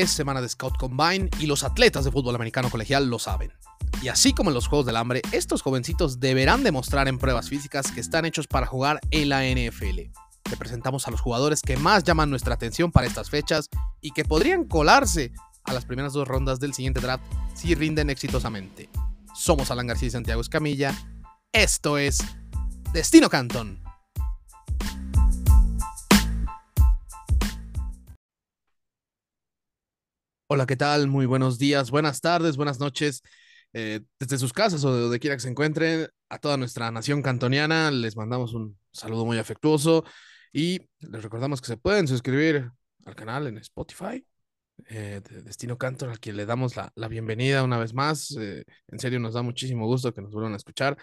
es semana de Scout Combine y los atletas de fútbol americano colegial lo saben. Y así como en los Juegos del Hambre, estos jovencitos deberán demostrar en pruebas físicas que están hechos para jugar en la NFL. Te presentamos a los jugadores que más llaman nuestra atención para estas fechas y que podrían colarse a las primeras dos rondas del siguiente draft si rinden exitosamente. Somos Alan García y Santiago Escamilla. Esto es Destino Canton. Hola, ¿qué tal? Muy buenos días, buenas tardes, buenas noches. Eh, desde sus casas o de donde quiera que se encuentren, a toda nuestra nación cantoniana, les mandamos un saludo muy afectuoso y les recordamos que se pueden suscribir al canal en Spotify, eh, de Destino Cantor, al quien le damos la, la bienvenida una vez más. Eh, en serio, nos da muchísimo gusto que nos vuelvan a escuchar.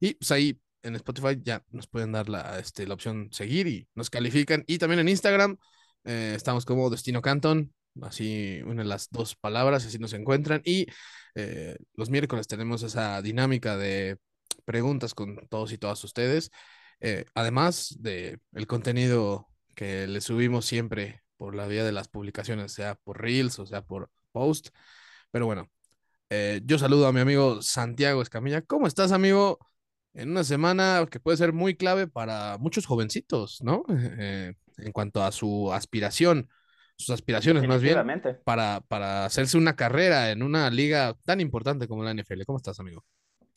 Y pues ahí en Spotify ya nos pueden dar la, este, la opción seguir y nos califican. Y también en Instagram estamos como Destino Canton, así una de las dos palabras, así nos encuentran. Y eh, los miércoles tenemos esa dinámica de preguntas con todos y todas ustedes, eh, además de el contenido que le subimos siempre por la vía de las publicaciones, sea por Reels o sea por Post. Pero bueno, eh, yo saludo a mi amigo Santiago Escamilla. ¿Cómo estás, amigo? En una semana que puede ser muy clave para muchos jovencitos, ¿no? en cuanto a su aspiración sus aspiraciones más bien para, para hacerse una carrera en una liga tan importante como la NFL. ¿Cómo estás, amigo?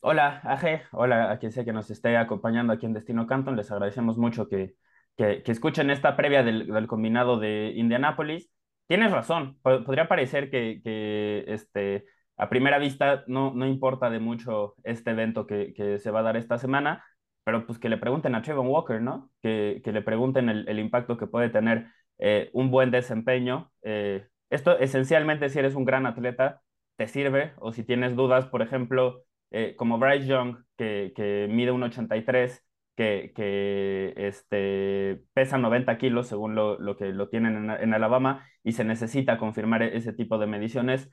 Hola, Aje. Hola a quien sea que nos esté acompañando aquí en Destino Canton. Les agradecemos mucho que, que, escuchen esta previa del, combinado de Indianápolis. Tienes razón. Podría parecer que, que este, a primera vista no, no importa de mucho este evento que, que se va a dar esta semana, pero pues que le pregunten a Trayvon Walker, ¿no? Que, que le pregunten el, el, impacto que puede tener eh, un buen desempeño. Eh, esto esencialmente si eres un gran atleta, te sirve, o si tienes dudas, por ejemplo, eh, como Bryce Young, que, que mide 1,83, que, que este, pesa 90 kilos según lo, lo que lo tienen en, Alabama, y se necesita confirmar ese tipo de mediciones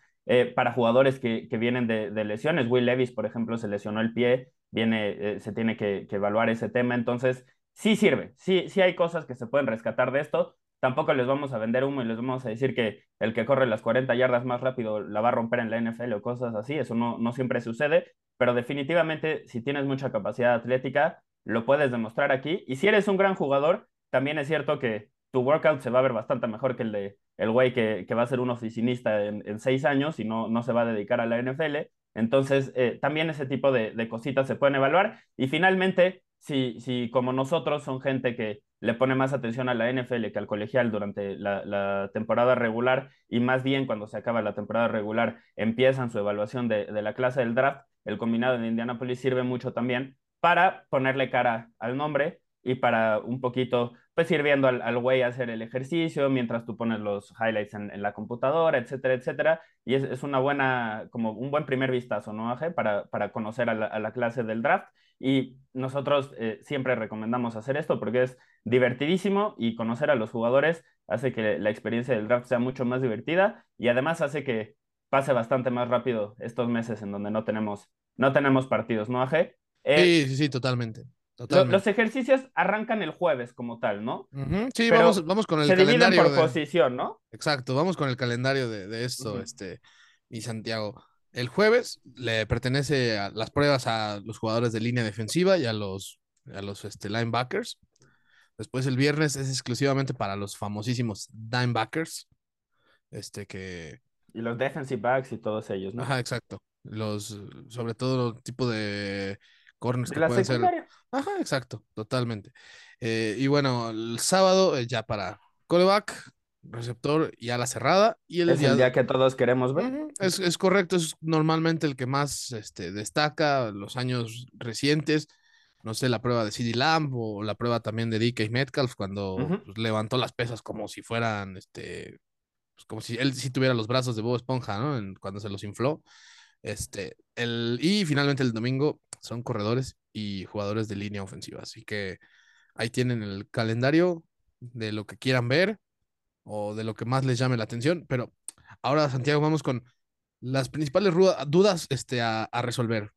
para jugadores que, que vienen de, de, lesiones. Will Levis, por ejemplo, se lesionó el pie, viene, se tiene que, que, evaluar ese tema, entonces sí sirve, sí, sí hay cosas que se pueden rescatar de esto, tampoco les vamos a vender humo y les vamos a decir que el que corre las 40 yardas más rápido la va a romper en la NFL o cosas así, eso no, no siempre sucede, pero definitivamente si tienes mucha capacidad atlética, lo puedes demostrar aquí. Y si eres un gran jugador, también es cierto que tu workout se va a ver bastante mejor que el de el güey que, va a ser un oficinista en, seis años y no, no se va a dedicar a la NFL. Entonces, eh, también ese tipo de, de cositas se pueden evaluar. Y finalmente, si, si como nosotros son gente que le pone más atención a la NFL que al colegial durante la, temporada regular y más bien cuando se acaba la temporada regular empiezan su evaluación de, la clase del draft, el combinado de Indianapolis sirve mucho también para ponerle cara al nombre y para un poquito, pues ir viendo al, güey hacer el ejercicio mientras tú pones los highlights en, la computadora, etcétera, etcétera. Y es, una buena, como un buen primer vistazo, ¿no, Aje? Para, para conocer a la, clase del draft. Y nosotros eh, siempre recomendamos hacer esto porque es divertidísimo y conocer a los jugadores hace que la experiencia del draft sea mucho más divertida y además hace que pase bastante más rápido estos meses en donde no tenemos, no tenemos partidos, ¿no, Aje? Eh, sí, sí, sí, totalmente los ejercicios arrancan el jueves como tal, ¿no? Sí, vamos, vamos con el se calendario. por posición, ¿no? Exacto, vamos con el calendario de, esto, este, y Santiago. El jueves le pertenece a las pruebas a los jugadores de línea defensiva y a los, a los este, linebackers. Después el viernes es exclusivamente para los famosísimos linebackers. Este que. Y los defensive backs y todos ellos, ¿no? Ajá, exacto. Los, sobre todo tipo de corners que pueden ser. Ajá, exacto, totalmente. Eh, y bueno, el sábado eh, ya para coreback, receptor y ala cerrada. Y el, es día... el día que todos queremos ver. es, correcto, es normalmente el que más este, destaca los años recientes. No sé, la prueba de CD Lamb o la prueba también de DK Metcalf cuando pues, levantó las pesas como si fueran, este, pues, como si él sí tuviera los brazos de Bob Esponja, ¿no? cuando se los infló. Este, el, y finalmente el domingo son corredores y jugadores de línea ofensiva. Así que ahí tienen el calendario de lo que quieran ver o de lo que más les llame la atención. Pero ahora, Santiago, vamos con las principales dudas este, a, resolver.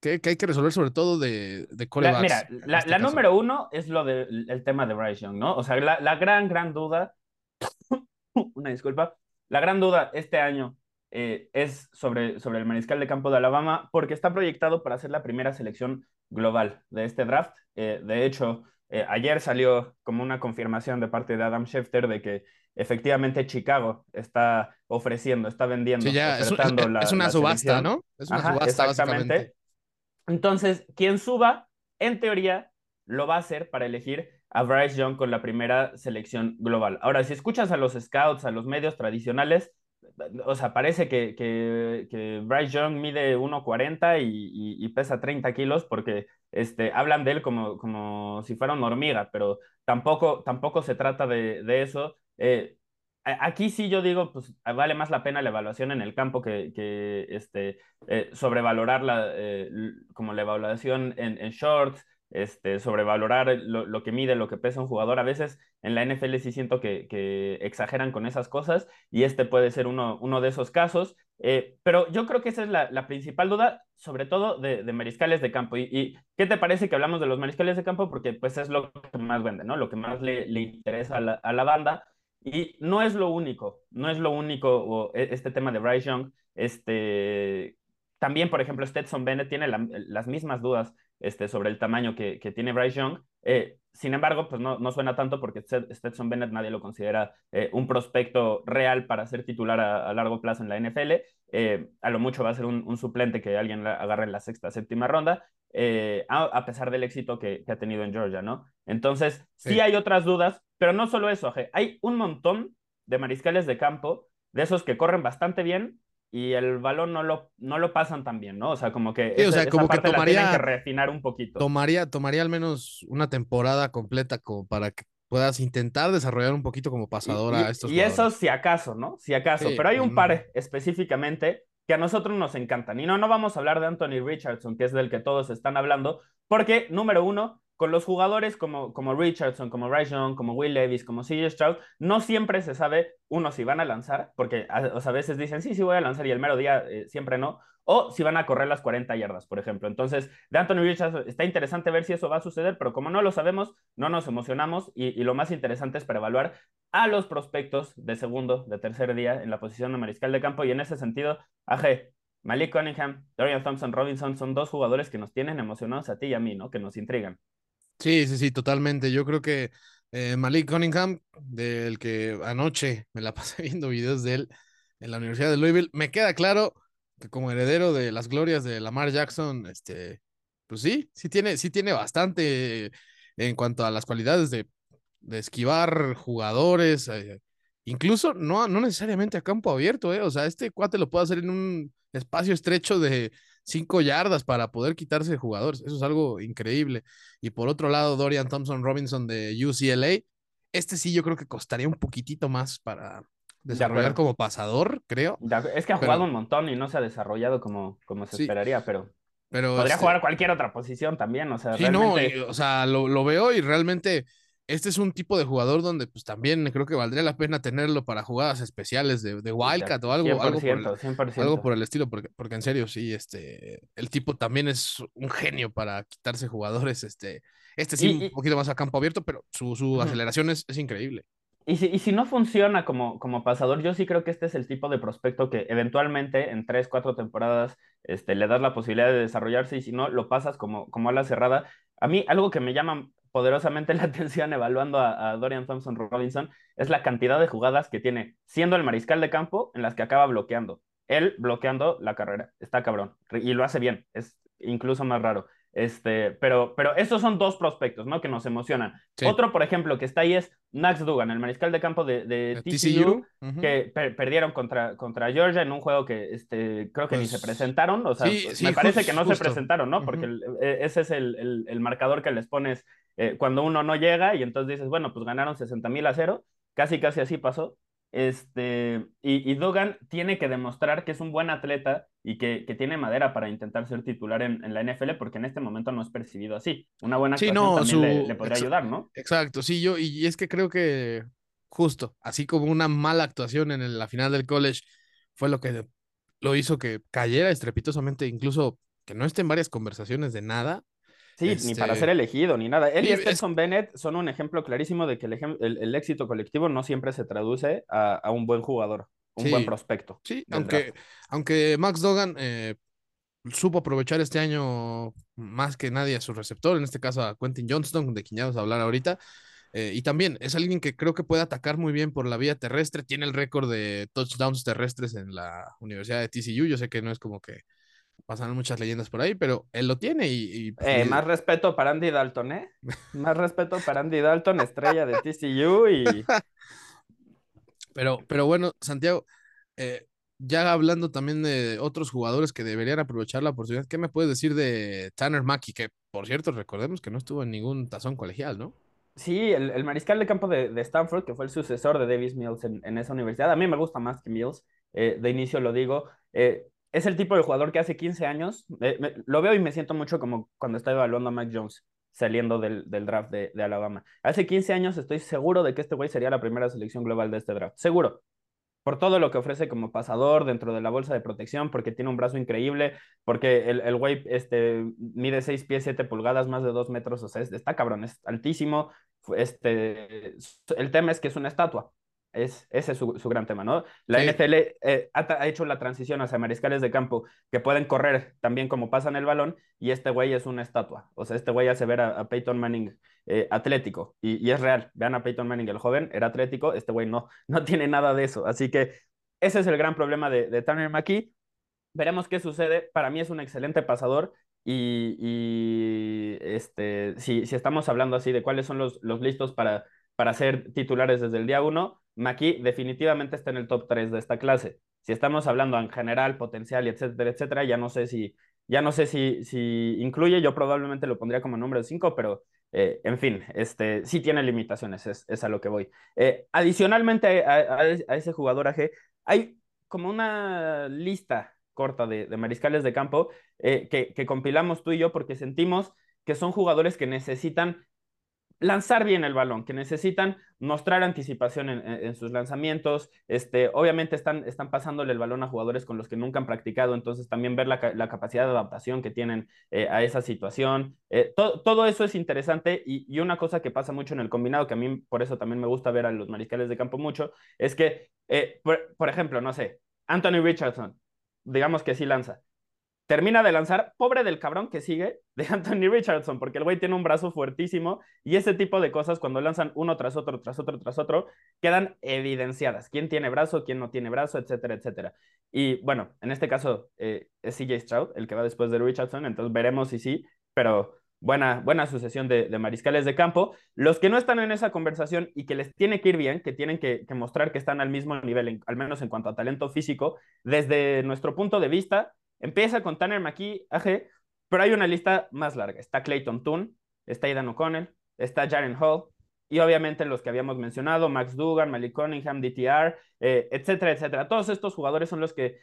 ¿Qué, hay que resolver sobre todo de, de Mira, la, este número uno es lo del tema de Bryce Young, ¿no? O sea, la, la gran, gran duda, una disculpa, la gran duda este año eh, es sobre, sobre el mariscal de campo de Alabama, porque está proyectado para ser la primera selección global de este draft. Eh, de hecho, eh, ayer salió como una confirmación de parte de Adam Schefter de que efectivamente Chicago está ofreciendo, está vendiendo. Sí, ya, es, una subasta, ¿no? Es una subasta, exactamente. Entonces, quien suba, en teoría, lo va a hacer para elegir a Bryce Young con la primera selección global. Ahora, si escuchas a los scouts, a los medios tradicionales, o sea, parece que, que, Bryce Young mide 1,40 y, y, pesa 30 kilos porque este, hablan de él como, como si fuera una hormiga, pero tampoco, tampoco se trata de, de eso. Eh, aquí sí yo digo, pues vale más la pena la evaluación en el campo que, que este, eh, sobrevalorar la, eh, como la evaluación en, en shorts, este, sobrevalorar lo, que mide, lo que pesa un jugador. A veces en la NFL sí siento que, exageran con esas cosas y este puede ser uno, de esos casos. Eh, pero yo creo que esa es la, principal duda, sobre todo de, mariscales de campo. Y, qué te parece que hablamos de los mariscales de campo? Porque pues es lo que más vende, ¿no? Lo que más le, interesa a la, a la, banda. Y no es lo único, no es lo único e, este tema de Bryce Young. Este, también, por ejemplo, Stetson Bennett tiene las mismas dudas este, sobre el tamaño que, que tiene Bryce Young. Eh, sin embargo, pues no, no, suena tanto porque Stetson Bennett nadie lo considera eh, un prospecto real para ser titular a, largo plazo en la NFL. Eh, a lo mucho va a ser un, suplente que alguien agarre en la sexta, séptima ronda, a, pesar del éxito que, que, ha tenido en Georgia, ¿no? Entonces, sí. hay otras dudas, pero no solo eso, hay un montón de mariscales de campo, de esos que corren bastante bien, y el balón no lo, no lo pasan tan bien, ¿no? O sea, como que, o sea, como que tomaría, que refinar un poquito. Tomaría, tomaría al menos una temporada completa como para que puedas intentar desarrollar un poquito como pasadora y, a estos Y eso si acaso, ¿no? Si acaso. Pero hay un par específicamente que a nosotros nos encantan. Y no, no vamos a hablar de Anthony Richardson, que es del que todos están hablando, porque, número uno, con los jugadores como, como Richardson, como Bryce Young, como Will Levis, como CJ Stroud, no siempre se sabe, uno, si van a lanzar, porque a, a veces dicen, sí, sí voy a lanzar y el mero día eh, siempre no, o si van a correr las 40 yardas, por ejemplo. Entonces, de Anthony Richardson está interesante ver si eso va a suceder, pero como no lo sabemos, no nos emocionamos y, lo más interesante es para evaluar a los prospectos de segundo, de tercer día en la posición de mariscal de campo y en ese sentido, AG, Malik Cunningham, Dorian Thompson Robinson son dos jugadores que nos tienen emocionados a ti y a mí, ¿no? Que nos intrigan. Sí, sí, sí, totalmente. Yo creo que eh, Malik Cunningham, del que anoche me la pasé viendo videos de él en la Universidad de Louisville, me queda claro que como heredero de las glorias de Lamar Jackson, este, pues sí, sí tiene, sí tiene bastante en cuanto a las cualidades de, esquivar jugadores, eh, incluso no, no necesariamente a campo abierto, eh, o sea, este cuate lo puede hacer en un espacio estrecho de cinco yardas para poder quitarse jugadores. Eso es algo increíble. Y por otro lado, Dorian Thompson Robinson de UCLA. Este sí yo creo que costaría un poquitito más para desarrollar como pasador, creo. Es que ha jugado un montón y no se ha desarrollado como, como se esperaría, pero... Pero Podría este jugar cualquier otra posición también, o sea, sí, no, o sea, lo, lo, veo y realmente este es un tipo de jugador donde pues también creo que valdría la pena tenerlo para jugadas especiales de, de Wildcat o algo, algo, por el, algo por el estilo, porque, porque en serio, sí, este, el tipo también es un genio para quitarse jugadores, este, este sí, un poquito más a campo abierto, pero su, su aceleración es, es, increíble. Y si, y si no funciona como, como pasador, yo sí creo que este es el tipo de prospecto que eventualmente en tres, cuatro temporadas este, le das la posibilidad de desarrollarse y si no, lo pasas como, como a la cerrada. A mí algo que me llama poderosamente la atención evaluando a, Dorian Thompson Robinson es la cantidad de jugadas que tiene siendo el mariscal de campo en las que acaba bloqueando. Él bloqueando la carrera. Está cabrón. Y lo hace bien. Es incluso más raro. Este, pero, pero esos son dos prospectos, ¿no? Que nos emocionan. Otro, por ejemplo, que está ahí es Max Dugan, el mariscal de campo de, de TCU, que perdieron contra, contra Georgia en un juego que este, creo que ni se pues, presentaron. O sea, me parece que no se presentaron, ¿no? Porque e, ese es el, el, el, marcador que les pones eh, cuando uno no llega y entonces dices, bueno, pues ganaron 60 mil a cero. Casi, casi así pasó. Este, y, y, Dugan tiene que demostrar que es un buen atleta y que, que tiene madera para intentar ser titular en, en, la NFL, porque en este momento no es percibido así. Una buena actuación también le, podría ayudar, ¿no? Exacto, sí, yo, y es que creo que justo, así como una mala actuación en la final del college fue lo que lo hizo que cayera estrepitosamente, incluso que no esté en varias conversaciones de nada, Sí, ni para ser este, elegido, ni nada. Él y Stetson Bennett son un ejemplo clarísimo de que el, el, éxito colectivo no siempre se traduce a, un buen jugador. un buen prospecto. Sí, aunque, aunque Max Dogan eh, supo aprovechar este año más que nadie a su receptor, en este caso a Quentin Johnston, de quien ya vamos a hablar ahorita. Eh, y también es alguien que creo que puede atacar muy bien por la vía terrestre. Tiene el récord de touchdowns terrestres en la Universidad de TCU. Yo sé que no es como que pasan muchas leyendas por ahí, pero él lo tiene y... eh, más respeto para Andy Dalton, ¿eh? Más respeto para Andy Dalton, estrella de TCU y... Pero, pero bueno, Santiago, eh, ya hablando también de otros jugadores que deberían aprovechar la oportunidad, ¿qué me puedes decir de Tanner Mackey? Que, por cierto, recordemos que no estuvo en ningún tazón colegial, ¿no? Sí, el, mariscal de campo de, Stanford, que fue el sucesor de Davis Mills en, esa universidad. A mí me gusta más que Mills, eh, de inicio lo digo. Eh, es el tipo de jugador que hace 15 años, lo veo y me siento mucho como cuando estaba evaluando a Mac Jones saliendo del, draft de, de, Alabama. Hace 15 años estoy seguro de que este güey sería la primera selección global de este draft. Seguro por todo lo que ofrece como pasador dentro de la bolsa de protección, porque tiene un brazo increíble, porque el, el güey este, mide 6 pies, 7 pulgadas, más de 2 metros, o sea, está cabrón, es altísimo. Este, el tema es que es una estatua. Es, ese es su, gran tema, ¿no? La NFL eh, ha, hecho la transición hacia mariscales de campo que pueden correr también como pasan el balón y este güey es una estatua. O sea, este güey hace ver a, Peyton Manning eh, atlético y, es real. Vean a Peyton Manning, el joven, era atlético, este güey no, no tiene nada de eso. Así que ese es el gran problema de, de Tanner McKee. Veremos qué sucede. Para mí es un excelente pasador y, y este, si, si estamos hablando así de cuáles son los, los listos para, para ser titulares desde el día uno, Maki definitivamente está en el top 3 de esta clase. Si estamos hablando en general, potencial, etcétera, etcétera, ya no sé si, ya no sé si, si incluye, yo probablemente lo pondría como número 5, pero eh, en fin, este, sí tiene limitaciones, es, a lo que voy. Eh, adicionalmente a, ese jugador AG, hay como una lista corta de, mariscales de campo eh, que, que compilamos tú y yo porque sentimos que son jugadores que necesitan lanzar bien el balón, que necesitan mostrar anticipación en, sus lanzamientos. Este, obviamente están, están pasándole el balón a jugadores con los que nunca han practicado, entonces también ver la, capacidad de adaptación que tienen eh, a esa situación. Eh, todo eso es interesante y, una cosa que pasa mucho en el combinado, que a mí por eso también me gusta ver a los mariscales de campo mucho, es que, eh, por, por ejemplo, no sé, Anthony Richardson, digamos que sí lanza termina de lanzar, pobre del cabrón que sigue, de Anthony Richardson, porque el güey tiene un brazo fuertísimo y ese tipo de cosas cuando lanzan uno tras otro, tras otro, tras otro, quedan evidenciadas. ¿Quién tiene brazo, quién no tiene brazo, etcétera, etcétera? Y bueno, en este caso eh, es CJ Stroud, el que va después de Richardson, entonces veremos si sí, pero buena, buena sucesión de, mariscales de campo. Los que no están en esa conversación y que les tiene que ir bien, que tienen que, mostrar que están al mismo nivel, al menos en cuanto a talento físico, desde nuestro punto de vista, Empieza con Tanner McKee, AG, pero hay una lista más larga. Está Clayton Toon, está Aidan O'Connell, está Jaren Hall, y obviamente los que habíamos mencionado, Max Dugan, Malik Cunningham, DTR, eh, etcétera, etcétera. Todos estos jugadores son los que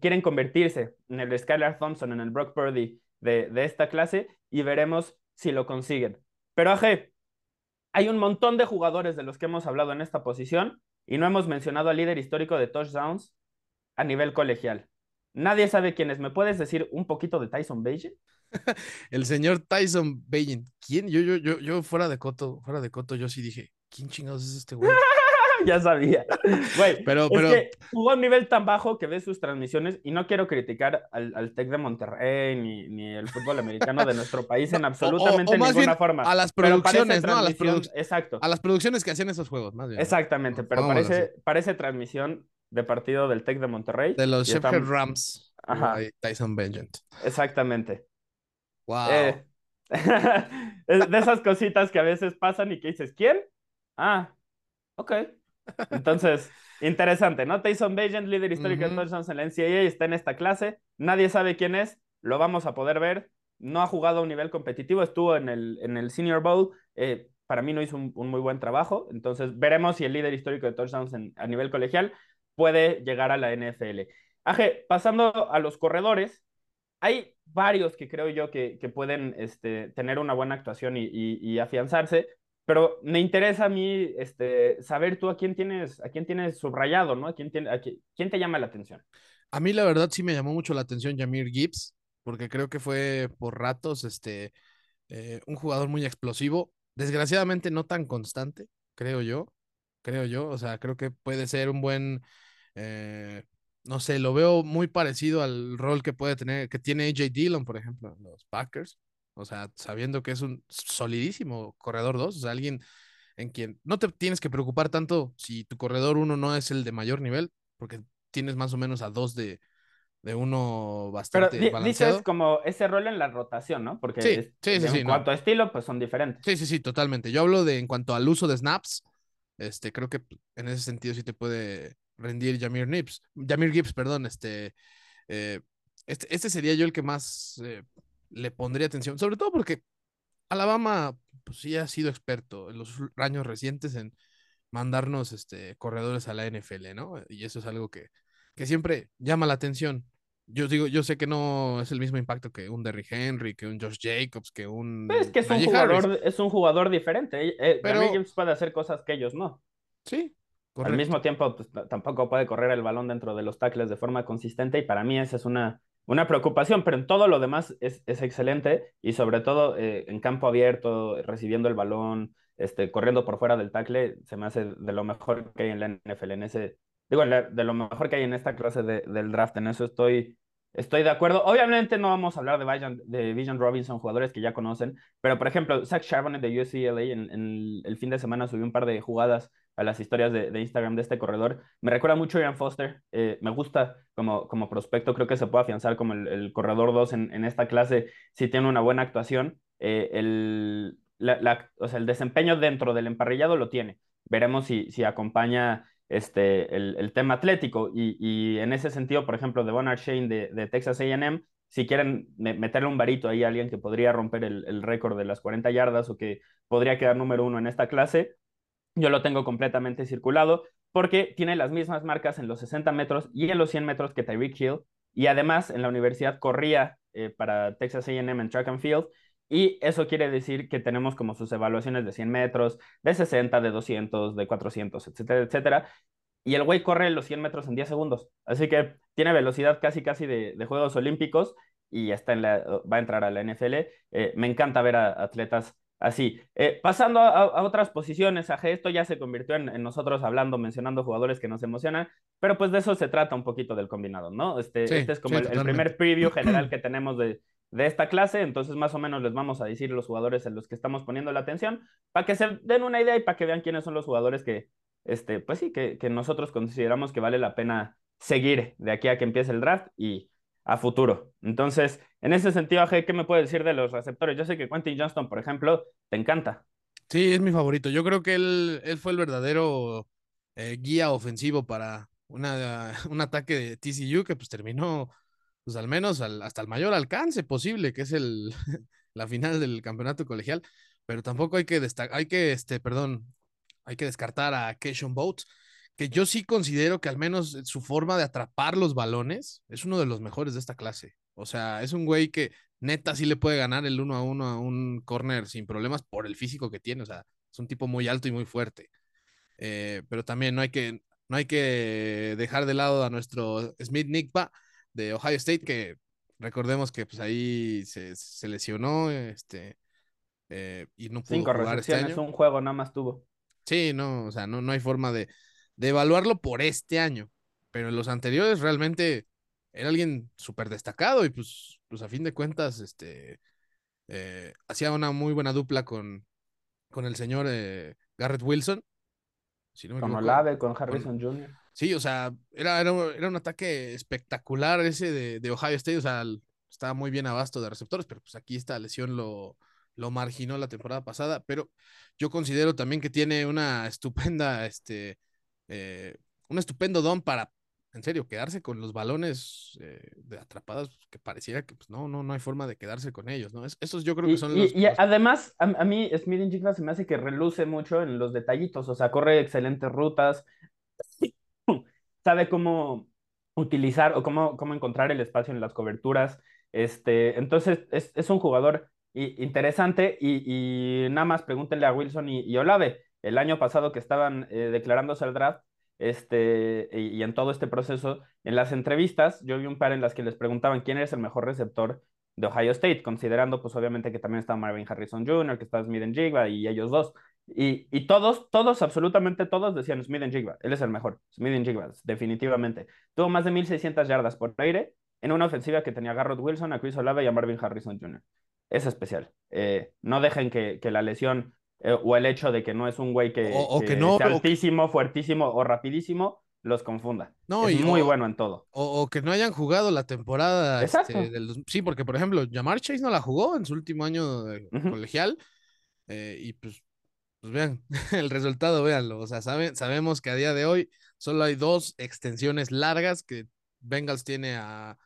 quieren convertirse en el Skylar Thompson, en el Brock Purdy de, de, esta clase y veremos si lo consiguen. Pero AG, hay un montón de jugadores de los que hemos hablado en esta posición y no hemos mencionado al líder histórico de touchdowns a nivel colegial. Nadie sabe quién es. ¿Me puedes decir un poquito de Tyson Bagent? el señor Tyson Bagent. ¿Quién? Yo, yo, yo, yo fuera de coto, fuera de coto, yo sí dije, ¿quién chingados es este güey? ya sabía. Güey, pero, pero... jugó a un nivel tan bajo que ves sus transmisiones y no quiero criticar al, al Tec de Monterrey ni, ni, el fútbol americano de nuestro país en absolutamente ninguna forma. A las producciones, ¿no? A las, Exacto. a las producciones que hacían esos juegos, más bien. Exactamente, pero parece, parece transmisión de partido del Tec de Monterrey. De los Shepherd Rams. Ajá. Tyson Benjant. Exactamente. Wow. Eh, de esas cositas que a veces pasan y que dices, ¿quién? Ah, ok. Entonces, interesante, ¿no? Tyson Benjant, líder histórico de touchdowns en la NCAA, está en esta clase. Nadie sabe quién es. Lo vamos a poder ver. No ha jugado a un nivel competitivo, estuvo en el, en el Senior Bowl. Eh, para mí no hizo un, muy buen trabajo. Entonces, veremos si el líder histórico de touchdowns a nivel colegial puede llegar a la NFL. Aje, pasando a los corredores, hay varios que creo yo que, pueden este, tener una buena actuación y, afianzarse, pero me interesa a mí este, saber tú a quién tienes, a quién tienes subrayado, ¿no? ¿A quién, tiene, a te llama la atención? A mí la verdad sí me llamó mucho la atención Jamir Gibbs, porque creo que fue por ratos este, eh, un jugador muy explosivo, desgraciadamente no tan constante, creo yo, creo yo, o sea, creo que puede ser un buen Eh, no sé, lo veo muy parecido al rol que puede tener, que tiene AJ Dillon, por ejemplo, los Packers. O sea, sabiendo que es un solidísimo corredor 2, o sea, alguien en quien no te tienes que preocupar tanto si tu corredor 1 no es el de mayor nivel, porque tienes más o menos a dos de, de uno bastante Pero balanceado. dices como ese rol en la rotación, ¿no? Porque Sí, es- sí, sí, en no. cuanto a estilo, pues son diferentes. Sí, sí, sí, totalmente. Yo hablo de en cuanto al uso de snaps, este, creo que en ese sentido sí te puede rendir Jamir Gibbs, Jamir Gibbs, perdón, este, eh, este, este sería yo el que más eh, le pondría atención, sobre todo porque Alabama, pues sí ha sido experto en los años recientes en mandarnos, este, corredores a la NFL, ¿no? Y eso es algo que, que siempre llama la atención. Yo digo, yo sé que no es el mismo impacto que un Derrick Henry, que un Josh Jacobs, que un es que es un jugador, es un jugador diferente. Eh, eh, Pero- Gibbs puede hacer cosas que ellos no. Sí, Al mismo tiempo, pues, tampoco puede correr el balón dentro de los tackles de forma consistente y para mí esa es una, una preocupación, pero en todo lo demás es, es excelente y sobre todo eh, en campo abierto, recibiendo el balón, este, corriendo por fuera del tackle, se me hace de lo mejor que hay en la NFL, en ese, digo, de lo mejor que hay en esta clase de- del draft, en eso estoy, estoy de acuerdo. Obviamente no vamos a hablar de Bijan, de Bijan Robinson, jugadores que ya conocen, pero por ejemplo, Zach Charbonnet de UCLA en, en el fin de semana subió un par de jugadas a las historias de, Instagram de este corredor. Me recuerda mucho a Ian Foster. eh, me gusta como, como prospecto. Creo que se puede afianzar como el, corredor 2 en, en, esta clase si tiene una buena actuación. Eh, el, la, o sea, el desempeño dentro del emparrillado lo tiene. Veremos si, si acompaña este, el, el tema atlético. Y, y, en ese sentido, por ejemplo, de Bonard Shane de, de Texas AM, si quieren meterle un varito ahí a alguien que podría romper el, el récord de las 40 yardas o que podría quedar número uno en esta clase, yo lo tengo completamente circulado porque tiene las mismas marcas en los 60 metros y en los 100 metros que Tyreek Hill. Y además en la universidad corría eh, para Texas AM en track and field. Y eso quiere decir que tenemos como sus evaluaciones de 100 metros, de 60, de 200, de 400, etcétera, etcétera. Y el güey corre los 100 metros en 10 segundos. Así que tiene velocidad casi, casi de, de Juegos Olímpicos y está en la, va a entrar a la NFL. Eh, me encanta ver a atletas Así, eh, pasando a, a, otras posiciones, a esto ya se convirtió en, en, nosotros hablando, mencionando jugadores que nos emocionan, pero pues de eso se trata un poquito del combinado, ¿no? Este, Sí, este es como sí, el, el, primer preview general que tenemos de, de, esta clase, entonces más o menos les vamos a decir los jugadores en los que estamos poniendo la atención, para que se den una idea y para que vean quiénes son los jugadores que, este, pues sí, que, que nosotros consideramos que vale la pena seguir de aquí a que empiece el draft y a futuro. Entonces, en ese sentido, Aje, ¿qué me puedes decir de los receptores? Yo sé que Quentin Johnston, por ejemplo, te encanta. Sí, es mi favorito. Yo creo que él, él fue el verdadero eh, guía ofensivo para una, un ataque de TCU que pues terminó, pues al menos al, hasta el mayor alcance posible, que es el, la final del campeonato colegial. Pero tampoco hay que destacar, hay que, este, perdón, hay que descartar a Keishon Boat, que yo sí considero que al menos su forma de atrapar los balones es uno de los mejores de esta clase. O sea, es un güey que neta sí le puede ganar el uno a uno a un corner sin problemas por el físico que tiene. O sea, es un tipo muy alto y muy fuerte. Eh, pero también no hay que, no hay que dejar de lado a nuestro Smith Nickpa de Ohio State, que recordemos que pues ahí se, se lesionó este, eh, y no pudo Cinco jugar este año. un juego nada más tuvo. Sí, no, o sea, no, no hay forma de, de evaluarlo por este año, pero en los anteriores realmente era alguien súper destacado y pues, pues a fin de cuentas, este, eh, hacía una muy buena dupla con, con el señor eh, Garrett Wilson. Si no me con Olave, con Harrison con... Jr. Sí, o sea, era, era, era, un ataque espectacular ese de, de Ohio State, o sea, estaba muy bien abasto de receptores, pero pues aquí esta lesión lo, lo marginó la temporada pasada, pero yo considero también que tiene una estupenda, este, eh, un estupendo don para, en serio, quedarse con los balones eh, de atrapadas, que pareciera que pues no, no, no hay forma de quedarse con ellos, ¿no? Es, esos yo creo que son y, los... Y los... además, a, a, mí Smith Jigba se me hace que reluce mucho en los detallitos, o sea, corre excelentes rutas, sabe cómo utilizar o cómo, cómo encontrar el espacio en las coberturas, este, entonces es, es un jugador interesante y, nada más pregúntenle a Wilson y, Olave. El año pasado que estaban eh, declarándose al draft este, y, y, en todo este proceso, en las entrevistas, yo vi un par en las que les preguntaban quién es el mejor receptor de Ohio State, considerando pues obviamente que también está Marvin Harrison Jr., que está Smith Jigba y ellos dos. Y, y, todos, todos, absolutamente todos decían Smith en Jigba, él es el mejor, Smith en Jigba, definitivamente. Tuvo más de 1.600 yardas por aire en una ofensiva que tenía a Garrett Wilson, a Chris Olave y a Marvin Harrison Jr. Es especial. Eh, no dejen que, que la lesión eh, o el hecho de que no es un güey que, o, que, no, sea altísimo, fuertísimo o rapidísimo, los confunda. No, es y, muy bueno en todo. O, que no hayan jugado la temporada. Este, del, sí, porque por ejemplo, Jamar Chase no la jugó en su último año de colegial. Eh, y pues, pues vean el resultado, véanlo. O sea, saben, sabemos que a día de hoy solo hay dos extensiones largas que Bengals tiene a,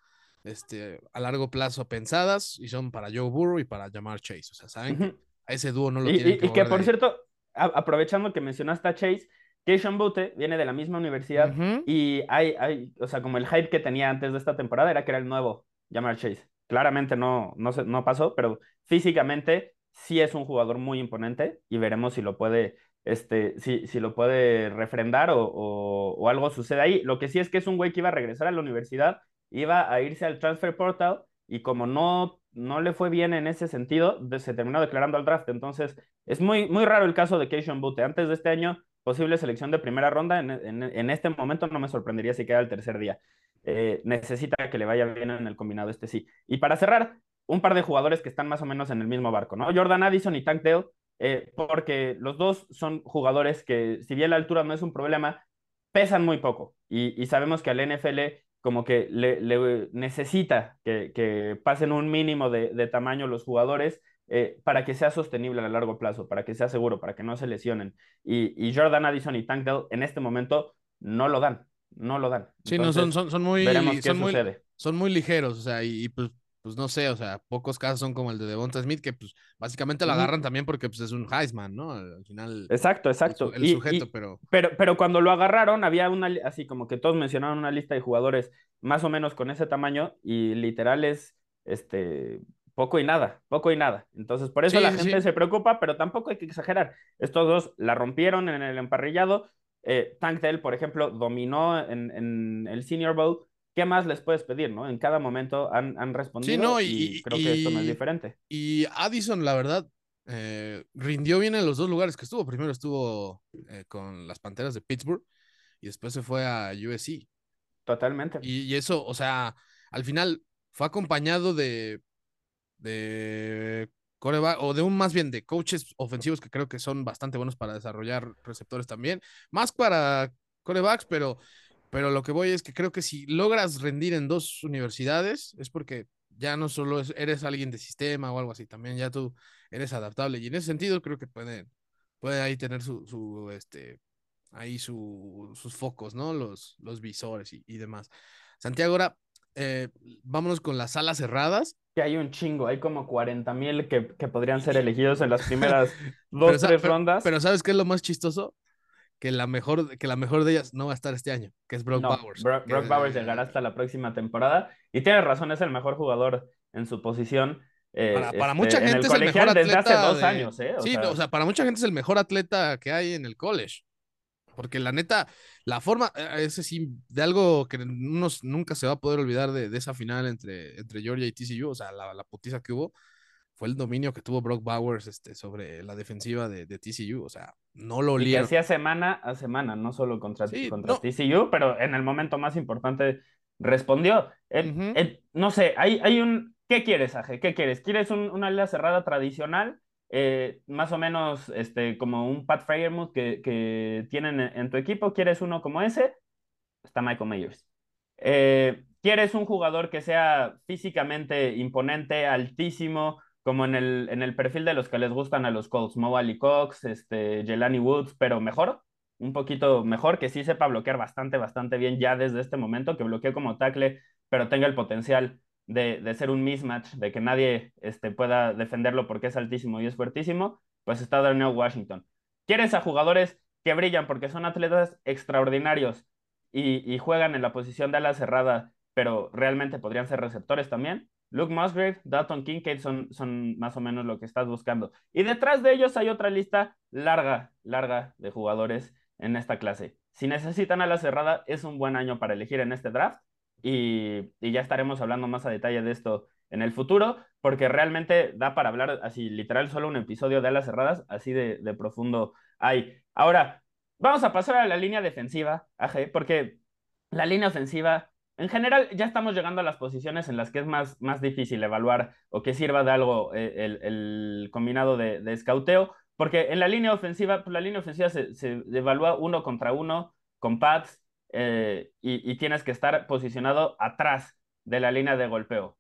este, a largo plazo pensadas y son para Joe Burrow y para Jamar Chase. O sea, saben a ese dúo no lo y, tienen y, que, por cierto, aprovechando que mencionaste a Chase, Keishon Butte viene de la misma universidad y hay, hay, o sea, como el hype que tenía antes de esta temporada era que era el nuevo Jamar Chase. Claramente no, no, se, no pasó, pero físicamente sí es un jugador muy imponente y veremos si lo puede, este, si, si lo puede refrendar o, o, o, algo sucede ahí. Lo que sí es que es un güey que iba a regresar a la universidad, iba a irse al transfer portal y como no no le fue bien en ese sentido, se terminó declarando al draft. Entonces, es muy, muy raro el caso de Keishon Butte. Antes de este año, posible selección de primera ronda. En, en, este momento no me sorprendería si queda el tercer día. Eh, necesita que le vaya bien en el combinado este sí. Y para cerrar, un par de jugadores que están más o menos en el mismo barco, ¿no? Jordan Addison y Tank Dale, eh, porque los dos son jugadores que, si bien la altura no es un problema, pesan muy poco. Y, y sabemos que al NFL como que le, necesita que, pasen un mínimo de, tamaño los jugadores eh, para que sea sostenible a largo plazo, para que sea seguro, para que no se lesionen. Y, Jordan Addison y Tank Dell en este momento no lo dan, no lo dan. Sí, no, son, son, son muy... Veremos qué sucede. son muy ligeros, o sea, y, pues pues no sé, o sea, pocos casos son como el de Devonta Smith, que pues básicamente lo agarran también porque pues es un Heisman, ¿no? Al final. Exacto, exacto. El, sujeto, pero... pero... Pero cuando lo agarraron, había una, así como que todos mencionaron una lista de jugadores más o menos con ese tamaño y literal es, este, poco y nada, poco y nada. Entonces, por eso la gente se preocupa, pero tampoco hay que exagerar. Estos dos la rompieron en el emparrillado. Eh, Tank Dell, por ejemplo, dominó en, en el Senior Bowl ¿qué más les puedes pedir, no? En cada momento han, han respondido no, y, creo que esto no es diferente. Y Addison, la verdad, eh, rindió bien en los dos lugares que estuvo. Primero estuvo eh, con las Panteras de Pittsburgh y después se fue a USC. Totalmente. Y, eso, o sea, al final fue acompañado de, de coreback, o de un más bien de coaches ofensivos que creo que son bastante buenos para desarrollar receptores también, más para corebacks, pero pero lo que voy es que creo que si logras rendir en dos universidades es porque ya no solo eres alguien de sistema o algo así, también ya tú eres adaptable. Y en ese sentido creo que puede, puede ahí tener su, su este, ahí su, sus focos, ¿no? Los, los visores y, y demás. Santiago, ahora eh, vámonos con las salas cerradas. Que hay un chingo, hay como 40 mil que, que, podrían ser elegidos en las primeras dos, tres rondas. Pero ¿sabes qué es lo más chistoso? Que la mejor, que la mejor de ellas no va a estar este año, que es Brock Bowers. Brock, Bowers llegará hasta la próxima temporada. Y tiene razón, es el mejor jugador en su posición. Eh, para, este, mucha gente es el mejor atleta. Desde hace dos años, ¿eh? sí, o sea, para mucha gente es el mejor atleta que hay en el college. Porque la neta, la forma, eh, ese sí, de algo que uno nunca se va a poder olvidar de, esa final entre, entre Georgia y TCU, o sea, la, la putiza que hubo fue el dominio que tuvo Brock Bowers este, sobre la defensiva de, de TCU. O sea, no lo olía. Hacía semana a semana, no solo contra, contra TCU, pero en el momento más importante respondió. no sé, hay, hay un. ¿Qué quieres, Aje? ¿Qué quieres? ¿Quieres una línea cerrada tradicional? Eh, más o menos este, como un Pat Fryermuth que, que tienen en, tu equipo. ¿Quieres uno como ese? Está Michael Myers. Eh, ¿Quieres un jugador que sea físicamente imponente, altísimo, como en el, en el perfil de los que les gustan a los Colts, Mo Ali Cox, este, Jelani Woods, pero mejor, un poquito mejor, que sí sepa bloquear bastante, bastante bien ya desde este momento, que bloquee como tackle, pero tenga el potencial de, de ser un mismatch, de que nadie este, pueda defenderlo porque es altísimo y es fuertísimo, pues está Darnell Washington. ¿Quieres a jugadores que brillan porque son atletas extraordinarios y, y juegan en la posición de ala cerrada, pero realmente podrían ser receptores también? Luke Musgrave, Dalton Kincaid son, son más o menos lo que estás buscando. Y detrás de ellos hay otra lista larga, larga de jugadores en esta clase. Si necesitan a la cerrada, es un buen año para elegir en este draft. Y, ya estaremos hablando más a detalle de esto en el futuro, porque realmente da para hablar así, literal, solo un episodio de alas cerradas, así de, de profundo hay. Ahora, vamos a pasar a la línea defensiva, AG, porque la línea ofensiva, en general, ya estamos llegando a las posiciones en las que es más, más difícil evaluar o que sirva de algo eh, el, el combinado de, de escauteo, porque en la línea ofensiva, pues la línea ofensiva se, se evalúa uno contra uno con pads eh, y, y, tienes que estar posicionado atrás de la línea de golpeo.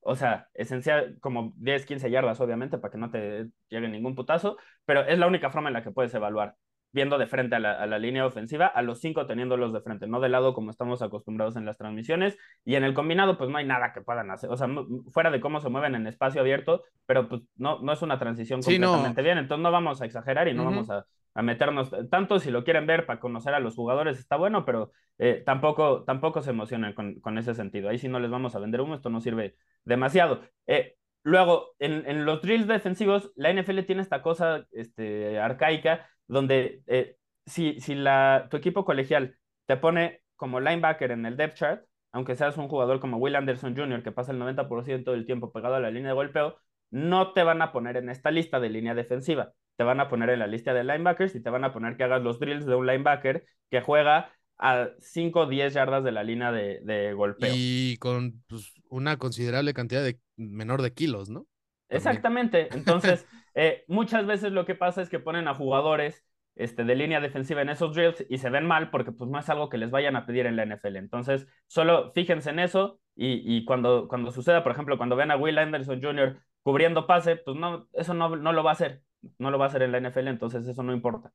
O sea, esencial como 10, 15 yardas, obviamente, para que no te llegue ningún putazo, pero es la única forma en la que puedes evaluar viendo de frente a la, a la, línea ofensiva, a los cinco teniéndolos de frente, no de lado como estamos acostumbrados en las transmisiones. Y en el combinado, pues no hay nada que puedan hacer. O sea, fuera de cómo se mueven en espacio abierto, pero pues no, no es una transición sí, completamente no. bien. Entonces no vamos a exagerar y no uh -huh. vamos a, a, meternos tanto. Si lo quieren ver para conocer a los jugadores, está bueno, pero eh, tampoco, tampoco se emocionen con, con, ese sentido. Ahí sí no les vamos a vender humo, esto no sirve demasiado. Eh, Luego, en, en, los drills defensivos, la NFL tiene esta cosa este, arcaica donde eh, si, si la, tu equipo colegial te pone como linebacker en el depth chart, aunque seas un jugador como Will Anderson Jr., que pasa el 90% del tiempo pegado a la línea de golpeo, no te van a poner en esta lista de línea defensiva. Te van a poner en la lista de linebackers y te van a poner que hagas los drills de un linebacker que juega a 5 o 10 yardas de la línea de, de golpeo. Y con pues, una considerable cantidad de menor de kilos, ¿no? Exactamente. Entonces, eh, muchas veces lo que pasa es que ponen a jugadores este, de línea defensiva en esos drills y se ven mal porque pues no es algo que les vayan a pedir en la NFL. Entonces, solo fíjense en eso y, cuando, cuando suceda, por ejemplo, cuando ven a Will Anderson Jr. cubriendo pase, pues no, eso no, no lo va a hacer. No lo va a hacer en la NFL, entonces eso no importa.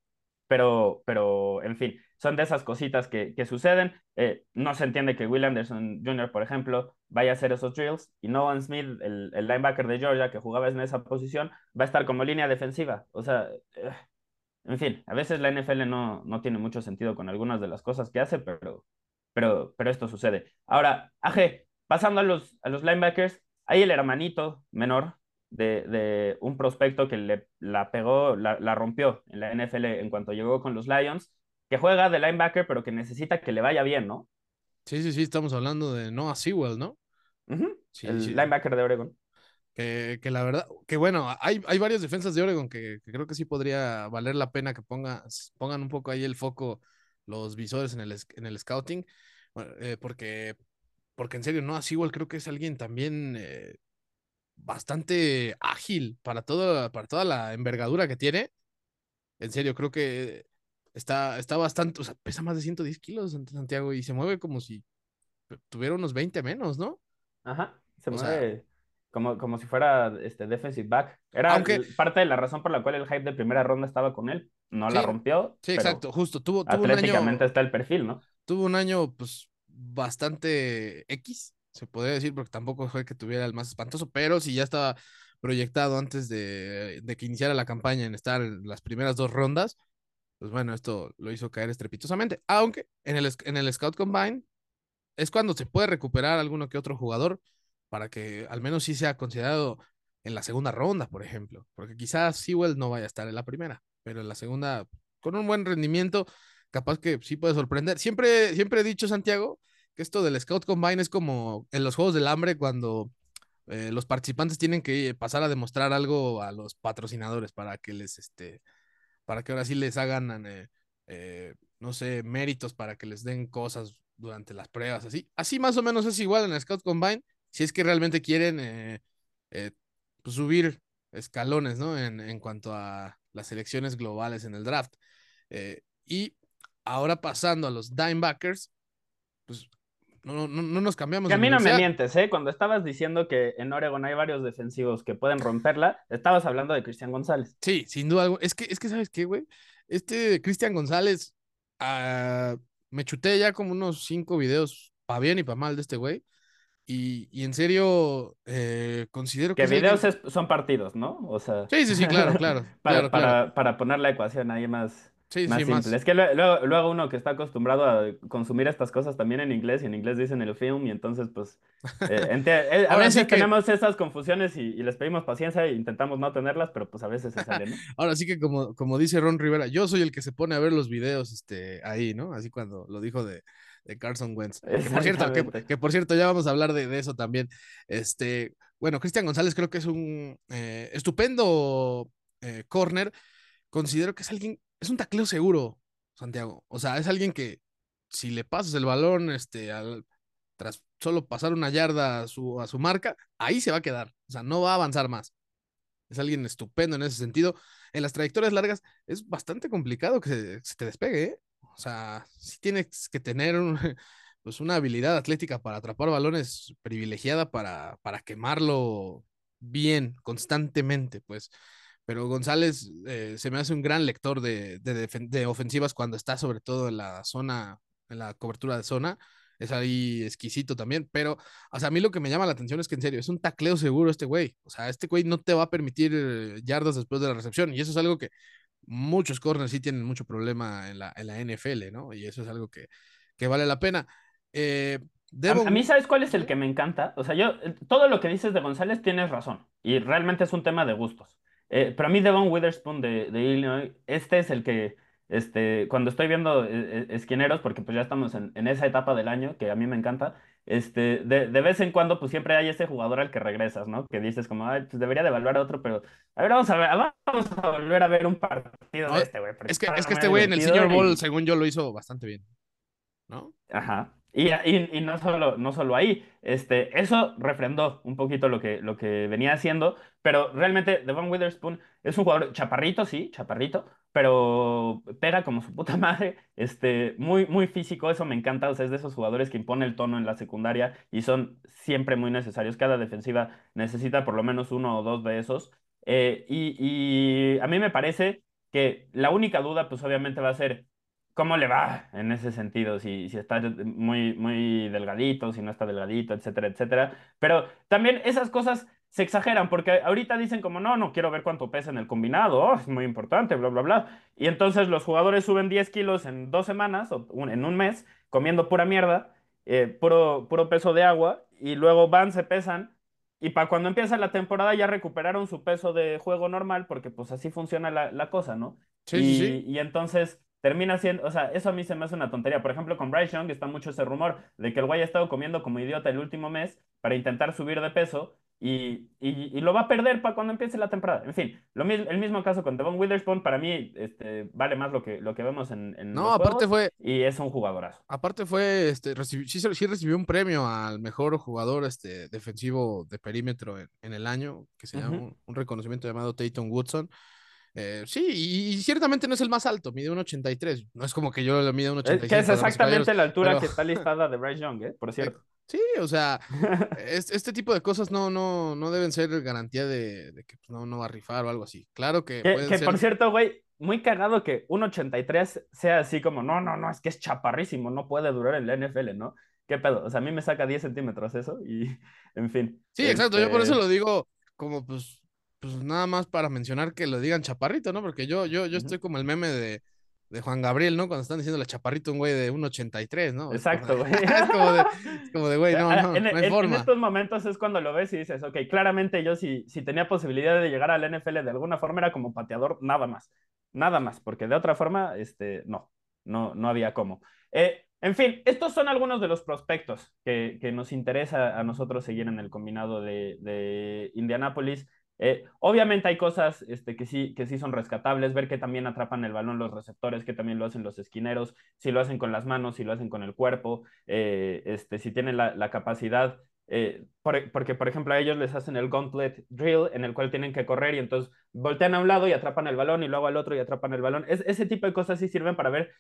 Pero, pero en fin, son de esas cositas que, que suceden. Eh, no se entiende que Will Anderson Jr., por ejemplo, vaya a hacer esos drills y Nolan Smith, el, el, linebacker de Georgia que jugaba en esa posición, va a estar como línea defensiva. O sea, eh, en fin, a veces la NFL no, no tiene mucho sentido con algunas de las cosas que hace, pero, pero, pero esto sucede. Ahora, AG, pasando a los, a los linebackers, ahí el hermanito menor de, de un prospecto que le, la pegó, la, la rompió en la NFL en cuanto llegó con los Lions que juega de linebacker, pero que necesita que le vaya bien, ¿no? Sí, sí, sí, estamos hablando de Noah Sewell, ¿no? Uh -huh. sí, el sí. linebacker de Oregon. Que, que, la verdad, que bueno, hay, hay varias defensas de Oregon que, que, creo que sí podría valer la pena que ponga, pongan un poco ahí el foco los visores en el, en el scouting, eh, porque, porque en serio, Noah Sewell creo que es alguien también eh, bastante ágil para, todo, para toda la envergadura que tiene. En serio, creo que Está, está bastante, o sea, pesa más de 110 kilos Santiago y se mueve como si tuviera unos 20 menos, ¿no? Ajá, se o mueve sea, como, como si fuera este defensive back. Era aunque, parte de la razón por la cual el hype de primera ronda estaba con él. No sí, la rompió. Sí, exacto, justo. Tuvo, tuvo atléticamente un año, está el perfil, ¿no? Tuvo un año, pues, bastante X, se podría decir, porque tampoco fue que tuviera el más espantoso, pero si ya estaba proyectado antes de, de que iniciara la campaña en estar en las primeras dos rondas, pues bueno, esto lo hizo caer estrepitosamente. Aunque en el, en el Scout Combine es cuando se puede recuperar alguno que otro jugador para que al menos sí sea considerado en la segunda ronda, por ejemplo. Porque quizás Sewell no vaya a estar en la primera, pero en la segunda, con un buen rendimiento, capaz que sí puede sorprender. Siempre, siempre he dicho, Santiago, que esto del Scout Combine es como en los Juegos del Hambre cuando eh, los participantes tienen que pasar a demostrar algo a los patrocinadores para que les, este, para que ahora sí les hagan, eh, eh, no sé, méritos para que les den cosas durante las pruebas, así. Así más o menos es igual en el Scout Combine, si es que realmente quieren eh, pues subir escalones, ¿no? En, en, cuanto a las elecciones globales en el draft. y ahora pasando a los Dimebackers, pues no, no, no, nos cambiamos. Que a mí no me mientes, ¿eh? Cuando estabas diciendo que en Oregon hay varios defensivos que pueden romperla, estabas hablando de Cristian González. Sí, sin duda. Es que, es que ¿sabes qué, güey? Este Cristian González, uh, me chuté ya como unos cinco videos, para bien y para mal, de este güey. Y, y, en serio, eh, considero que. Que videos es, son partidos, ¿no? O sea. Sí, sí, sí, claro, claro. para, claro, para, claro. para poner la ecuación ahí más. Sí, más sí, simple. más. Es que luego, luego, uno que está acostumbrado a consumir estas cosas también en inglés y en inglés dicen el film y entonces pues eh, eh, a veces sí que... tenemos esas confusiones y, y, les pedimos paciencia e intentamos no tenerlas, pero pues a veces se salen, ¿no? Ahora sí que como, como dice Ron Rivera, yo soy el que se pone a ver los videos este, ahí, ¿no? Así cuando lo dijo de, de Carson Wentz. Que por, cierto, que, por cierto, ya vamos a hablar de, eso también. Este, bueno, Cristian González creo que es un eh, estupendo corner. Considero que es alguien, es un tacleo seguro, Santiago. O sea, es alguien que si le pasas el balón, este, al, tras solo pasar una yarda a su, a su marca, ahí se va a quedar. O sea, no va a avanzar más. Es alguien estupendo en ese sentido. En las trayectorias largas es bastante complicado que se, te despegue. ¿eh? O sea, sí tienes que tener pues una habilidad atlética para atrapar balones privilegiada para, para quemarlo bien, constantemente, pues. Pero González eh, se me hace un gran lector de, de, ofensivas cuando está sobre todo en la zona, en la cobertura de zona es ahí exquisito también, pero, o sea, a mí lo que me llama la atención es que en serio, es un tacleo seguro este güey, o sea, este güey no te va a permitir eh, yardas después de la recepción, y eso es algo que muchos corners sí tienen mucho problema en la, en la NFL, ¿no? Y eso es algo que, que vale la pena. Eh, a, mí, ¿sabes cuál es el que me encanta? O sea, yo, todo lo que dices de González tienes razón, y realmente es un tema de gustos. Pero a mí Devon Witherspoon de, de Illinois, este es el que este, cuando estoy viendo eh, eh, esquineros, porque pues ya estamos en, esa etapa del año que a mí me encanta, este, de, vez en cuando pues siempre hay ese jugador al que regresas, ¿no? Que dices como, Ay, pues debería de evaluar a otro, pero a ver, vamos a ver, vamos a volver a ver un partido de este, güey. Es que, es que este güey en el Senior Bowl, según yo, lo hizo bastante bien, ¿no? Ajá. Y, y, no, solo, no solo ahí, este, eso refrendó un poquito lo que, lo que venía haciendo, pero realmente Devon Witherspoon es un jugador chaparrito, sí, chaparrito, pero pega como su puta madre, este, muy, muy físico, eso me encanta, o sea, es de esos jugadores que impone el tono en la secundaria y son siempre muy necesarios, cada defensiva necesita por lo menos uno o dos de esos, eh, y, y a mí me parece que la única duda, pues obviamente va a ser cómo le va en ese sentido, si, si está muy, muy delgadito, si no está delgadito, etcétera, etcétera. Pero también esas cosas se exageran, porque ahorita dicen como, no, no quiero ver cuánto pesa en el combinado, oh, es muy importante, bla, bla, bla. Y entonces los jugadores suben 10 kilos en dos semanas o en un mes, comiendo pura mierda, eh, puro, puro peso de agua, y luego van, se pesan, y para cuando empieza la temporada ya recuperaron su peso de juego normal, porque pues así funciona la, la cosa, ¿no? Sí, y, sí. y entonces termina siendo, o sea, eso a mí se me hace una tontería. Por ejemplo, con Bryce Young está mucho ese rumor de que el güey ha estado comiendo como idiota el último mes para intentar subir de peso y, y, lo va a perder para cuando empiece la temporada. En fin, lo el mismo caso con Devon Witherspoon, para mí este, vale más lo que, lo que vemos en, en No, aparte fue... Y es un jugadorazo. Aparte fue, este, sí, sí, recibió un premio al mejor jugador este, defensivo de perímetro en, el año, que se llama un, un, reconocimiento llamado Tayton Woodson. Eh, sí, y, ciertamente no es el más alto, mide un 83. No es como que yo le mida un 85. Que es exactamente la altura que está listada de Bryce Young, ¿eh? por eh, cierto. Sí, o sea, este tipo de cosas no, no, no deben ser garantía de, que pues, no, no va a rifar o algo así. Claro que. Que, por cierto, güey, muy cagado que un 83 sea así como, no, no, no, es que es chaparrísimo, no puede durar en la NFL, ¿no? ¿Qué pedo? O sea, a mí me saca 10 centímetros eso y, en fin. Sí, exacto, yo por eso este lo digo como, pues, pues nada más para mencionar que lo digan chaparrito, ¿no? Porque yo, yo, yo estoy como el meme de, de Juan Gabriel, ¿no? Cuando están diciendo la chaparrito un güey de 1.83, ¿no? Exacto, güey. Es como de, como de, güey, no, no, en, no hay forma. En estos momentos es cuando lo ves y dices, ok, claramente yo si, si tenía posibilidad de llegar al NFL de alguna forma era como pateador, nada más. Nada más, porque de otra forma, este, no, no, no había cómo. Eh, en fin, estos son algunos de los prospectos que, que nos interesa a nosotros seguir en el combinado de, de Indianápolis. Eh, obviamente hay cosas este, que, sí, que sí son rescatables, ver que también atrapan el balón los receptores, que también lo hacen los esquineros, si lo hacen con las manos, si lo hacen con el cuerpo, eh, este, si tienen la, capacidad, eh, porque por ejemplo a ellos les hacen el gauntlet drill en el cual tienen que correr y entonces voltean a un lado y atrapan el balón y luego al otro y atrapan el balón. Es, ese tipo de cosas sí sirven para ver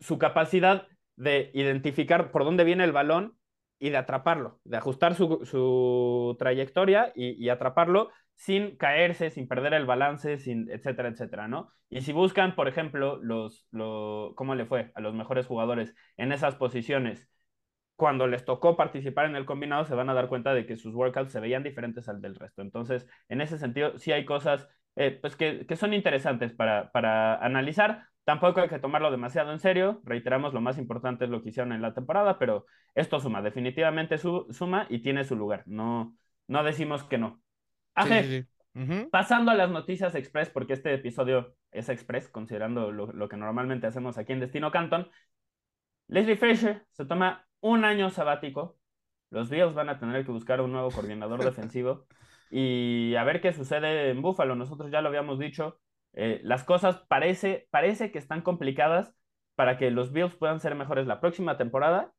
su capacidad de identificar por dónde viene el balón y de atraparlo, de ajustar su, trayectoria y, y atraparlo sin caerse, sin perder el balance, sin, etcétera, etcétera, ¿no? Y si buscan, por ejemplo, los, cómo le fue a los mejores jugadores en esas posiciones, cuando les tocó participar en el combinado, se van a dar cuenta de que sus workouts se veían diferentes al del resto. Entonces, en ese sentido, sí hay cosas eh, pues que, son interesantes para, para analizar. Tampoco hay que tomarlo demasiado en serio. Reiteramos, lo más importante es lo que hicieron en la temporada, pero esto suma, definitivamente su, suma y tiene su lugar. No, no decimos que no. Pasando a las noticias express, porque este episodio es express, considerando lo, que normalmente hacemos aquí en Destino Canton. Leslie Frazier se toma un año sabático. Los Bills van a tener que buscar un nuevo coordinador defensivo y a ver qué sucede en Buffalo. Nosotros ya lo habíamos dicho, eh, las cosas parece, parece que están complicadas para que los Bills puedan ser mejores la próxima temporada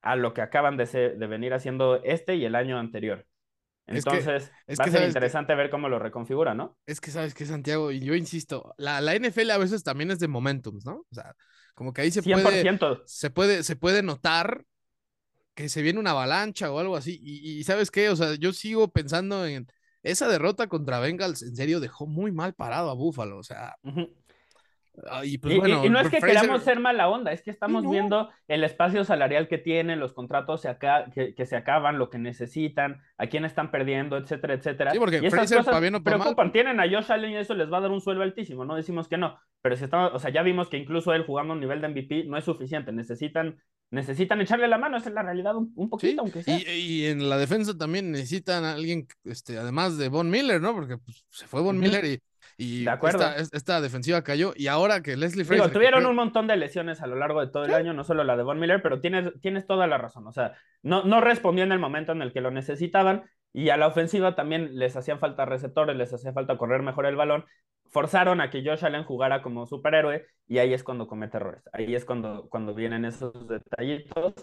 a lo que acaban de, de venir haciendo este y el año anterior. Entonces, es va a ser interesante ver cómo lo reconfigura, ¿no? Es que sabes que Santiago, y yo insisto, la, la NFL a veces también es de momentum, ¿no? O sea, como que ahí se puede, se puede, se puede notar que se viene una avalancha o algo así. Y, ¿sabes qué? O sea, yo sigo pensando en esa derrota contra Bengals, en serio, dejó muy mal parado a Buffalo. O sea, y, pues, bueno, y, no es que queramos ser mala onda, es que estamos viendo el espacio salarial que tienen, los contratos se que, se acaban, lo que necesitan, a quién están perdiendo, etcétera, etcétera. Sí, porque y esas cosas no preocupan. Tienen a Josh Allen y eso les va a dar un sueldo altísimo, no decimos que no, pero si estamos, o sea, ya vimos que incluso él jugando a un nivel de MVP no es suficiente, necesitan necesitan echarle la mano, esa es la realidad un, poquito, aunque sea. Y, en la defensa también necesitan a alguien, este, además de Von Miller, ¿no? Porque pues, se fue Von Miller y y Esta, defensiva cayó. Y ahora que Leslie Frazier. tuvieron un montón de lesiones a lo largo de todo el año, no solo la de Von Miller, pero tienes, tienes toda la razón. O sea, no, no respondió en el momento en el que lo necesitaban. Y a la ofensiva también les hacían falta receptores, les hacía falta correr mejor el balón. Forzaron a que Josh Allen jugara como superhéroe y ahí es cuando comete errores. Ahí es cuando, cuando vienen esos detallitos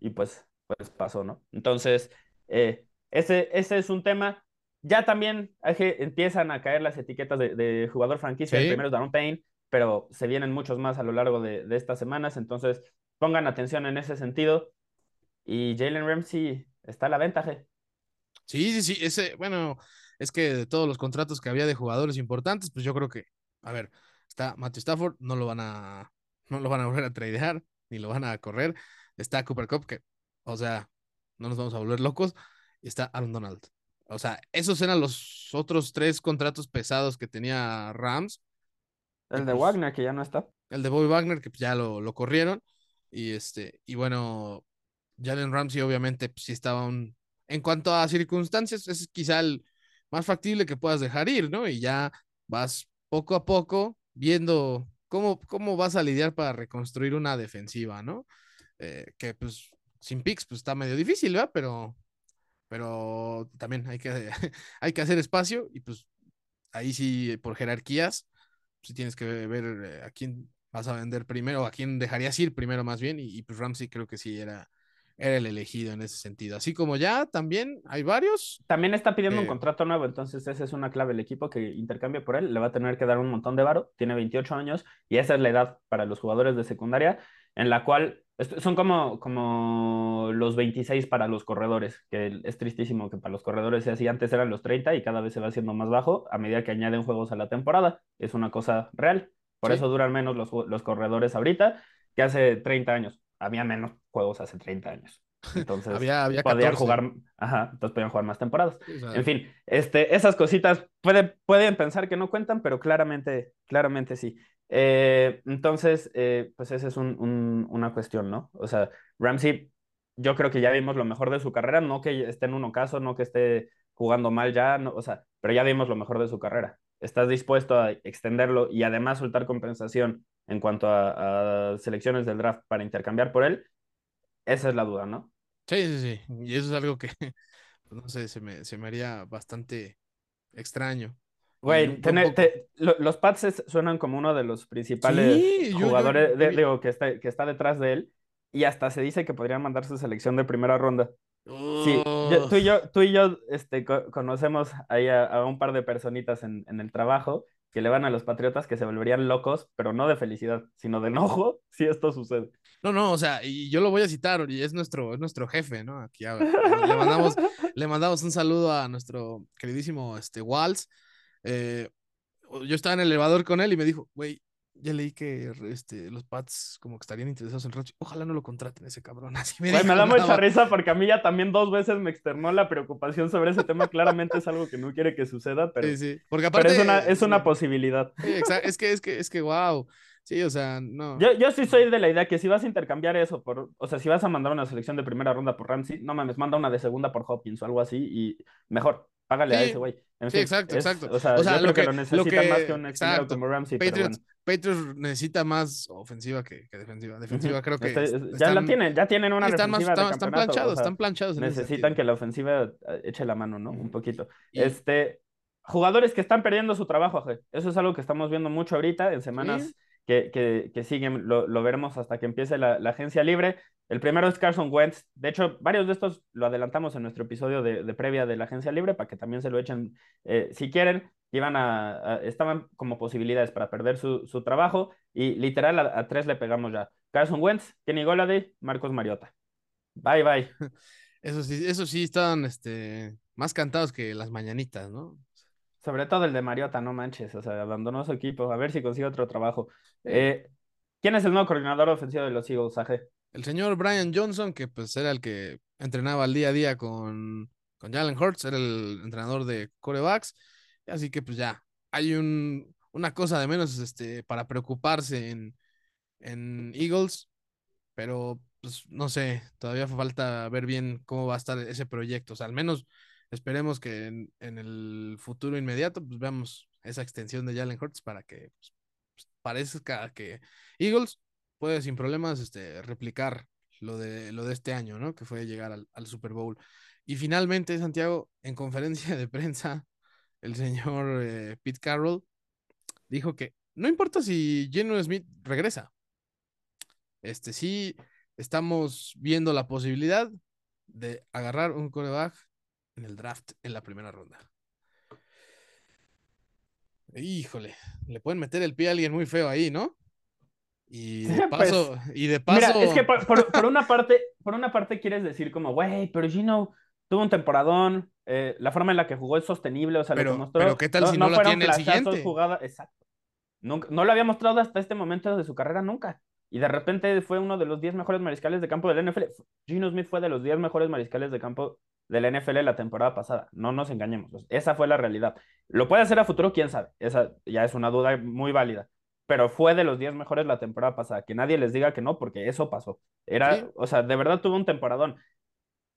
y pues, pues pasó, ¿no? Entonces, eh, ese, ese es un tema ya también empiezan a caer las etiquetas de, jugador franquicia. El primero es Daron Payne, pero se vienen muchos más a lo largo de, estas semanas. Entonces, pongan atención en ese sentido. Y Jalen Ramsey está a la ventaja. Sí, sí, sí. Ese, bueno, es que de todos los contratos que había de jugadores importantes, pues yo creo que, a ver, está Matthew Stafford, no lo van a, no lo van a volver a tradear, ni lo van a correr. Está Cooper Cup, que, o sea, no nos vamos a volver locos. Y está Aaron Donald. O sea, esos eran los otros tres contratos pesados que tenía Rams. El de pues Wagner, que ya no está. El de Bobby Wagner, que pues, ya lo, lo corrieron. Y este, y bueno, Jalen Ramsey, obviamente, pues sí estaba un. En cuanto a circunstancias, es quizá el más factible que puedas dejar ir, ¿no? Y ya vas poco a poco viendo cómo, cómo vas a lidiar para reconstruir una defensiva, ¿no? Eh, que pues sin picks, pues está medio difícil, ¿verdad? Pero pero también hay que, hay que hacer espacio y pues ahí sí, por jerarquías, sí tienes que ver eh, a quién vas a vender primero, a quién dejarías ir primero más bien, y, pues Ramsey creo que sí era, era el elegido en ese sentido. Así como ya también hay varios. También está pidiendo un contrato nuevo, entonces esa es una clave. El equipo que intercambia por él le va a tener que dar un montón de varo, tiene 28 años y esa es la edad para los jugadores de secundaria en la cual son como, como los 26 para los corredores, que es tristísimo que para los corredores sea así. Antes eran los 30 y cada vez se va haciendo más bajo a medida que añaden juegos a la temporada. Es una cosa real. Por eso duran menos los, los corredores ahorita que hace 30 años. Había menos juegos hace 30 años. Entonces, había, había podían jugar, ajá, entonces podían jugar más temporadas. en fin, este, esas cositas puede, pueden pensar que no cuentan, pero claramente, claramente sí. Eh, entonces, eh, pues esa es un, una cuestión, ¿no? O sea, Ramsey, yo creo que ya vimos lo mejor de su carrera, no que esté en uno caso, no que esté jugando mal ya, no, o sea, pero ya vimos lo mejor de su carrera. ¿Estás dispuesto a extenderlo y además soltar compensación en cuanto a, selecciones del draft para intercambiar por él? Esa es la duda, ¿no? Sí, sí, sí. Y eso es algo que, pues, no sé, se me, se me haría bastante extraño. Güey, los Pats suenan como uno de los principales jugadores, digo, que está, que está detrás de él, y hasta se dice que podrían mandar su selección de primera ronda. Sí, tú y yo, tú y yo este, conocemos ahí a, un par de personitas en, en, el trabajo que le van a los Patriotas que se volverían locos, pero no de felicidad, sino de enojo si esto sucede. No, no, o sea, y yo lo voy a citar, y es nuestro, es nuestro jefe, ¿no? Aquí le, mandamos, le mandamos un saludo a nuestro queridísimo este, Walls eh, yo estaba en el elevador con él y me dijo, güey, ya leí que este, los Pats como que estarían interesados en Roche. Ojalá no lo contraten ese cabrón. Así me, me da mucha risa porque a mí ya también dos veces me externó la preocupación sobre ese tema. Claramente es algo que no quiere que suceda, pero, sí, sí. Porque aparte, es, una, es una posibilidad. es que, es que, es que, wow. Sí, o sea, no. Yo, yo sí soy de la idea que si vas a intercambiar eso por, o sea, si vas a mandar una selección de primera ronda por Ramsey, no mames, manda una de segunda por Hopkins o algo así y mejor. Págale a Sí, ese güey. En Sí, fin, exacto, es- exacto. o sea, O sea, yo lo creo que, que, lo necesita más que que, un exacto. como Ramsey, pero Patriots, bueno. Patriots necesita más ofensiva que, que defensiva. Defensiva creo que Este- es- ya la tienen, ya tienen una están más, de están, o planchados, sea, están planchados necesitan que la ofensiva eh, eche la mano, ¿no? Un poquito. Y Este, jugadores que están perdiendo su trabajo. Eso es algo que estamos viendo mucho ahorita, en sí, semanas que, que, que siguen, lo, lo veremos hasta que empiece la, la agencia libre. El primero es Carson Wentz. De hecho, varios de estos lo adelantamos en nuestro episodio de, de previa de la agencia libre para que también se lo echen eh, si quieren. Iban a, estaban como posibilidades para perder su, su trabajo y literal a, tres le pegamos ya. Carson Wentz, Kenny Golladay, Marcos Mariota. Bye, bye. eso sí, eso sí están este, más cantados que las mañanitas, ¿no? Sobre todo el de Mariota, no manches, o sea, abandonó su equipo, a ver si consigue otro trabajo. Eh, ¿quién es el nuevo coordinador ofensivo de los Eagles, Aje? El señor Brian Johnson, que pues era el que entrenaba al día a día con, con Jalen Hurts, era el entrenador de corebacks. Así que pues ya, hay un, una cosa de menos este, para preocuparse en, en Eagles, pero pues no sé, todavía falta ver bien cómo va a estar ese proyecto. O sea, al menos esperemos que en, en el futuro inmediato pues veamos esa extensión de Jalen Hurts para que pues, pues, parezca que Eagles puede sin problemas este, replicar lo de, lo de este año, ¿no? Que fue llegar al, Super Bowl. Y finalmente, Santiago, en conferencia de prensa, el señor eh, Pete Carroll dijo que no importa si Geno Smith regresa, este sí estamos viendo la posibilidad de agarrar un coreback en el draft en la primera ronda. Híjole, le pueden meter el pie a alguien muy feo ahí, ¿no? Y de Pues, paso, y de Mira, paso, es que por, por- por una parte, por una parte quieres decir como, güey, pero Gino tuvo un temporadón, eh, la forma en la que jugó es sostenible, o sea, Pero- lo mostró. pero ¿qué tal si no la fueron tiene el siguiente? exacto. Nunca- no lo había mostrado hasta este momento de su carrera nunca. Y de repente fue uno de los 10 mejores mariscales de campo del NFL. Gino Smith fue de los 10 mejores mariscales de campo del NFL la temporada pasada. No nos engañemos. Esa fue la realidad. ¿Lo puede hacer a futuro? ¿Quién sabe? Esa ya es una duda muy válida. Pero fue de los 10 mejores la temporada pasada. Que nadie les diga que no, porque eso pasó. Era, Sí. o sea, de verdad tuvo un temporadón.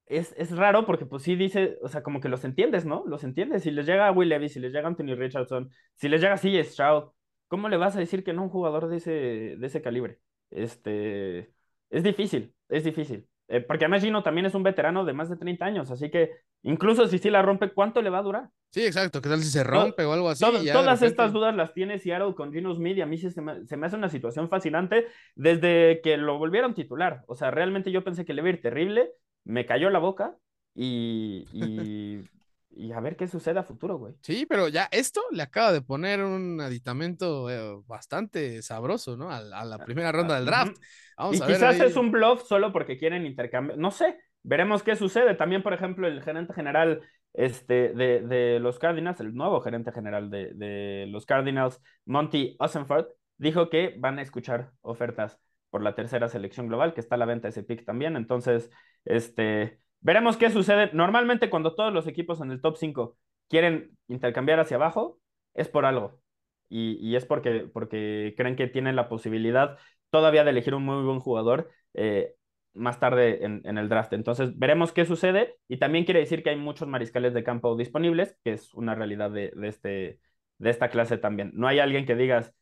Es, es raro porque pues sí dice, o sea, como que los entiendes, ¿no? Los entiendes. Si les llega Will Levis, si les llega Anthony Richardson, si les llega CJ Stroud, ¿cómo le vas a decir que no a un jugador de ese, de ese calibre? Este, es difícil, es difícil. Eh, porque además Gino también es un veterano de más de 30 años, así que incluso si sí la rompe, ¿cuánto le va a durar? sí, exacto, ¿qué tal si se rompe o algo así? Ya todas repente- estas dudas las tiene Seattle con Gino Smith y a mí sí se me, se me hace una situación fascinante desde que lo volvieron titular. O sea, realmente yo pensé que le iba a ir terrible, me cayó la boca y, y, y a ver qué sucede a futuro, güey. Sí, pero ya esto le acaba de poner un aditamento eh, bastante sabroso, ¿no? A, a la primera ronda del draft. Vamos Y a ver. quizás ahí. es un bluff solo porque quieren intercambiar. No sé, veremos qué sucede. También, por ejemplo, el gerente general este, de, de los Cardinals, el nuevo gerente general de, de los Cardinals, Monty Osenford, dijo que van a escuchar ofertas por la tercera selección global, que está a la venta ese pick también. Entonces, este, veremos qué sucede. Normalmente, cuando todos los equipos en el top 5 quieren intercambiar hacia abajo, es por algo. Y, y es porque, porque creen que tienen la posibilidad todavía de elegir un muy buen jugador eh, más tarde en, el draft. Entonces, veremos qué sucede. Y también quiere decir que hay muchos mariscales de campo disponibles, que es una realidad de, de, este, de esta clase también. No hay alguien que digas,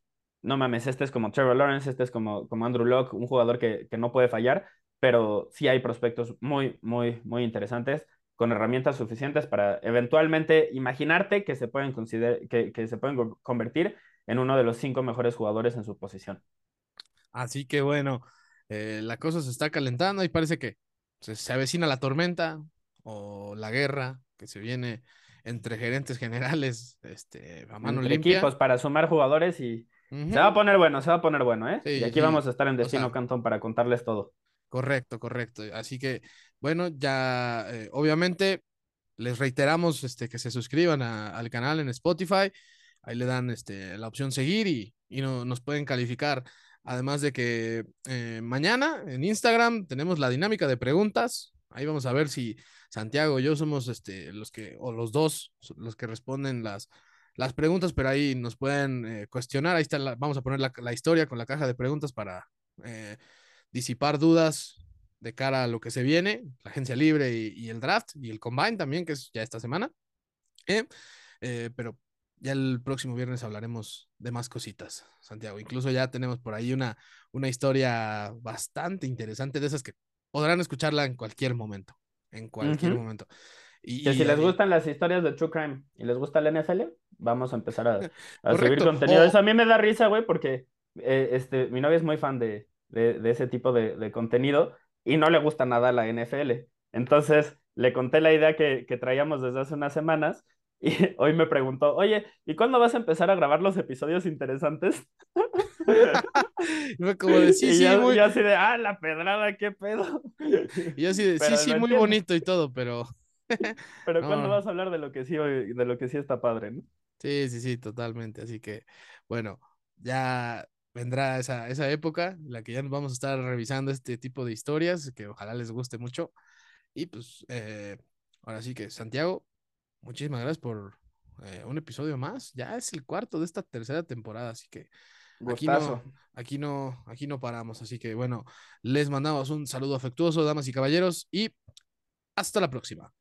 no mames, este es como Trevor Lawrence, este es como, como Andrew Locke, un jugador que, que no puede fallar, pero sí hay prospectos muy, muy, muy interesantes con herramientas suficientes para eventualmente imaginarte que se pueden, consider que, que se pueden convertir en uno de los cinco mejores jugadores en su posición. Así que bueno, eh, la cosa se está calentando y parece que se, se, avecina la tormenta o la guerra que se viene entre gerentes generales este, a mano entre limpia. equipos para sumar jugadores y uh -huh. se va a poner bueno, se va a poner bueno, ¿eh? Sí, y aquí sí. vamos a estar en Destino o sea, Cantón para contarles todo. Correcto, correcto. Así que, bueno, ya eh, obviamente les reiteramos este, que se suscriban a, al canal en Spotify. Ahí le dan este, la opción seguir y, y no, nos pueden calificar. Además de que eh, mañana en Instagram tenemos la dinámica de preguntas. Ahí vamos a ver si Santiago y yo somos este, los que, o los dos, los que responden las, las preguntas, pero ahí nos pueden eh, cuestionar. Ahí está, la, vamos a poner la, la, historia con la caja de preguntas para disipar dudas de cara a lo que se viene, la agencia libre y, y, el draft y el combine también, que es ya esta semana. Eh, pero ya el próximo viernes hablaremos de más cositas, Santiago. Incluso ya tenemos por ahí una, una historia bastante interesante de esas que podrán escucharla en cualquier momento. En cualquier momento. Y, que si les gustan las historias de True Crime y les gusta el NFL, vamos a empezar a, subir contenido. Eso a mí me da risa, güey, porque eh, este, mi novia es muy fan de, de, ese tipo de, de, contenido y no le gusta nada la NFL. Entonces le conté la idea que, que traíamos desde hace unas semanas y hoy me preguntó, oye, ¿y cuándo vas a empezar a grabar los episodios interesantes? como de, sí, y sí, yo, muy... así de, ah, la pedrada, qué pedo. Y yo así de, sí, sí, muy bonito y todo, pero... pero ¿cuándo vas a hablar de lo que sí, de lo que sí está padre, no? Sí, sí, sí, totalmente. Así que, bueno, ya vendrá esa, esa época en la que ya nos vamos a estar revisando este tipo de historias, que ojalá les guste mucho. Y pues, eh, ahora sí que, Santiago, muchísimas gracias por eh, un episodio más. Ya es el cuarto de esta tercera temporada, así que aquí no, aquí no, aquí no paramos. Así que bueno, les mandamos un saludo afectuoso, damas y caballeros, y hasta la próxima.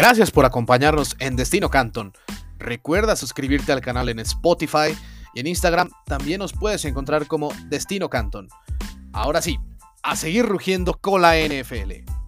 Gracias por acompañarnos en Destino Canton. Recuerda suscribirte al canal en Spotify y en Instagram también nos puedes encontrar como Destino Canton. Ahora sí, a seguir rugiendo con la NFL.